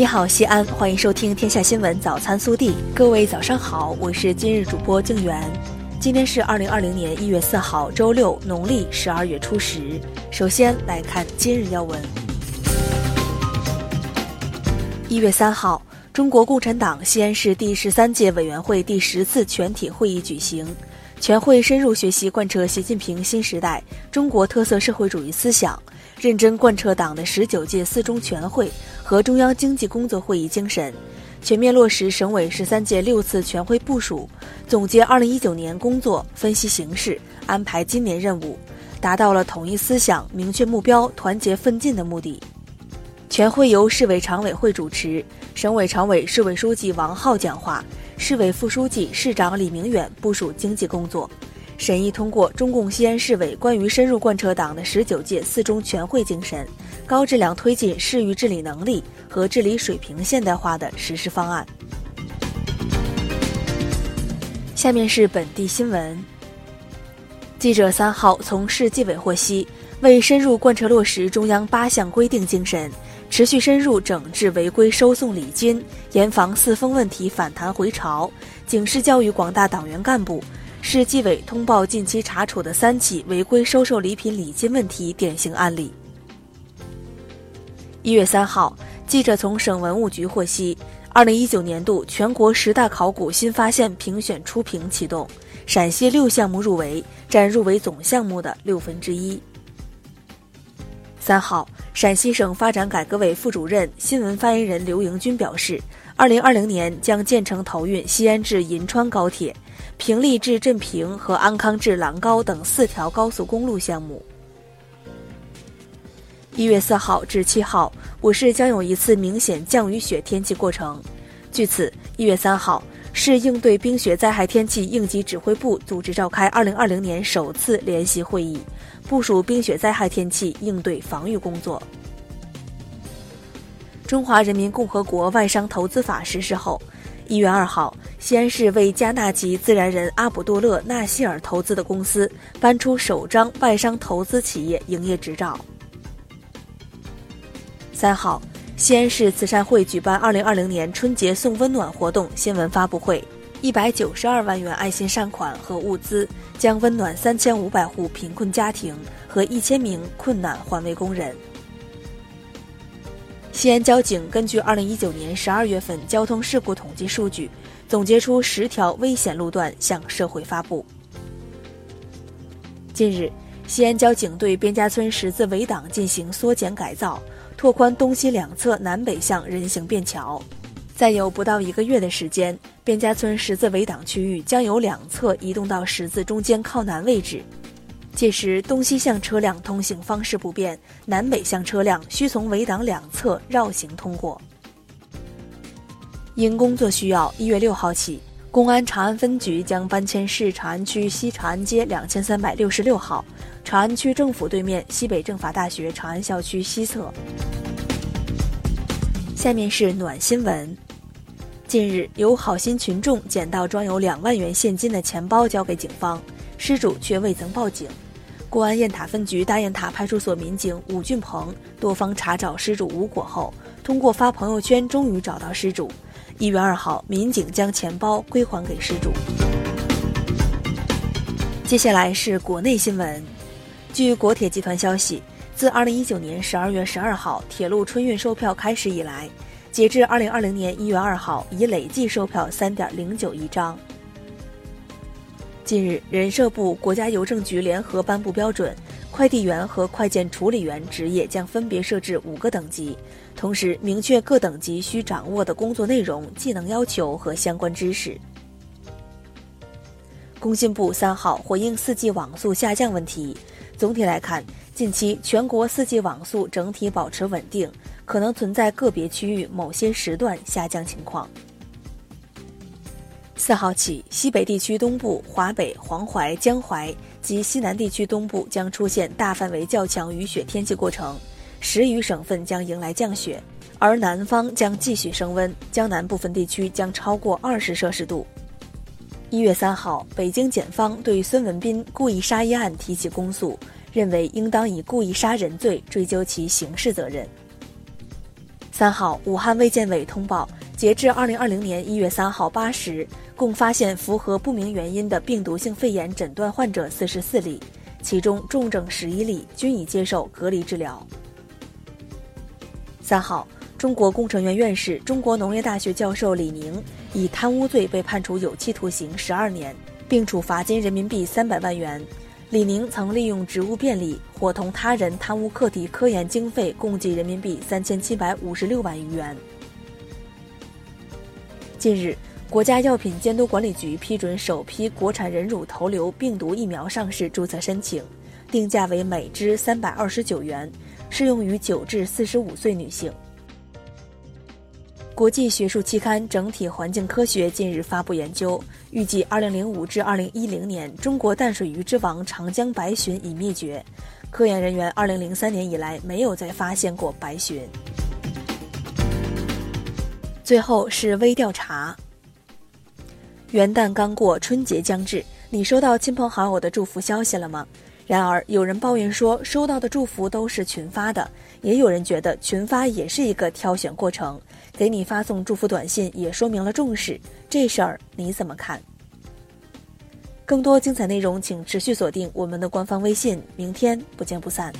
你好，西安，欢迎收听《天下新闻早餐速递》。各位早上好，我是今日主播静媛。今天是二零二零年一月四号，周六，农历十二月初十。首先来看今日要闻。一月三号，中国共产党西安市第十三届委员会第十次全体会议举行。全会深入学习贯彻习近平新时代中国特色社会主义思想，认真贯彻党的十九届四中全会和中央经济工作会议精神，全面落实省委十三届六次全会部署，总结二零一九年工作，分析形势，安排今年任务，达到了统一思想、明确目标、团结奋进的目的。全会由市委常委会主持，省委常委、市委书记王浩讲话。市委副书记、市长李明远部署经济工作，审议通过中共西安市委关于深入贯彻党的十九届四中全会精神，高质量推进市域治理能力和治理水平现代化的实施方案。下面是本地新闻。记者三号从市纪委获悉，为深入贯彻落实中央八项规定精神。持续深入整治违规收送礼金，严防四风问题反弹回潮。警示教育广大党员干部，市纪委通报近期查处的三起违规收受礼品礼金问题典型案例。一月三号，记者从省文物局获悉，二零一九年度全国十大考古新发现评选初评启动，陕西六项目入围，占入围总项目的六分之一。三号。陕西省发展改革委副主任、新闻发言人刘迎军表示，二零二零年将建成投运西安至银川高铁、平利至镇平和安康至郎高等四条高速公路项目。一月四号至七号，我市将有一次明显降雨雪天气过程。据此，一月三号，市应对冰雪灾害天气应急指挥部组织召开二零二零年首次联席会议。部署冰雪灾害天气应对防御工作。中华人民共和国外商投资法实施后，一月二号，西安市为加纳籍自然人阿卜杜勒·纳希尔投资的公司颁出首张外商投资企业营业执照。三号，西安市慈善会举办二零二零年春节送温暖活动新闻发布会。一百九十二万元爱心善款和物资将温暖三千五百户贫困家庭和一千名困难环卫工人。西安交警根据二零一九年十二月份交通事故统计数据，总结出十条危险路段向社会发布。近日，西安交警对边家村十字围挡进行缩减改造，拓宽东西两侧南北向人行便桥。再有不到一个月的时间，边家村十字围挡区域将由两侧移动到十字中间靠南位置，届时东西向车辆通行方式不变，南北向车辆需从围挡两侧绕行通过。因工作需要，一月六号起，公安长安分局将搬迁市长安区西长安街两千三百六十六号，长安区政府对面西北政法大学长安校区西侧。下面是暖新闻。近日，有好心群众捡到装有两万元现金的钱包，交给警方，失主却未曾报警。公安雁塔分局大雁塔派出所民警武俊鹏多方查找失主无果后，通过发朋友圈，终于找到失主。一月二号，民警将钱包归还给失主。接下来是国内新闻。据国铁集团消息，自二零一九年十二月十二号铁路春运售票开始以来。截至二零二零年一月二号，已累计售票三点零九亿张。近日，人社部、国家邮政局联合颁布标准，快递员和快件处理员职业将分别设置五个等级，同时明确各等级需掌握的工作内容、技能要求和相关知识。工信部三号回应四 G 网速下降问题，总体来看，近期全国四 G 网速整体保持稳定。可能存在个别区域某些时段下降情况。四号起，西北地区东部、华北、黄淮、江淮及西南地区东部将出现大范围较强雨雪天气过程，十余省份将迎来降雪，而南方将继续升温，江南部分地区将超过二十摄氏度。一月三号，北京检方对孙文斌故意杀一案提起公诉，认为应当以故意杀人罪追究其刑事责任。三号，武汉卫健委通报，截至二零二零年一月三号八时，共发现符合不明原因的病毒性肺炎诊断患者四十四例，其中重症十一例，均已接受隔离治疗。三号，中国工程院院士、中国农业大学教授李宁以贪污罪被判处有期徒刑十二年，并处罚金人民币三百万元。李宁曾利用职务便利，伙同他人贪污课题科研经费共计人民币三千七百五十六万余元。近日，国家药品监督管理局批准首批国产人乳头瘤病毒疫苗上市注册申请，定价为每支三百二十九元，适用于九至四十五岁女性。国际学术期刊《整体环境科学》近日发布研究，预计2005至2010年，中国淡水鱼之王长江白鲟已灭绝。科研人员2003年以来没有再发现过白鲟。最后是微调查。元旦刚过，春节将至，你收到亲朋好友的祝福消息了吗？然而，有人抱怨说，收到的祝福都是群发的；也有人觉得群发也是一个挑选过程，给你发送祝福短信也说明了重视。这事儿你怎么看？更多精彩内容，请持续锁定我们的官方微信。明天不见不散。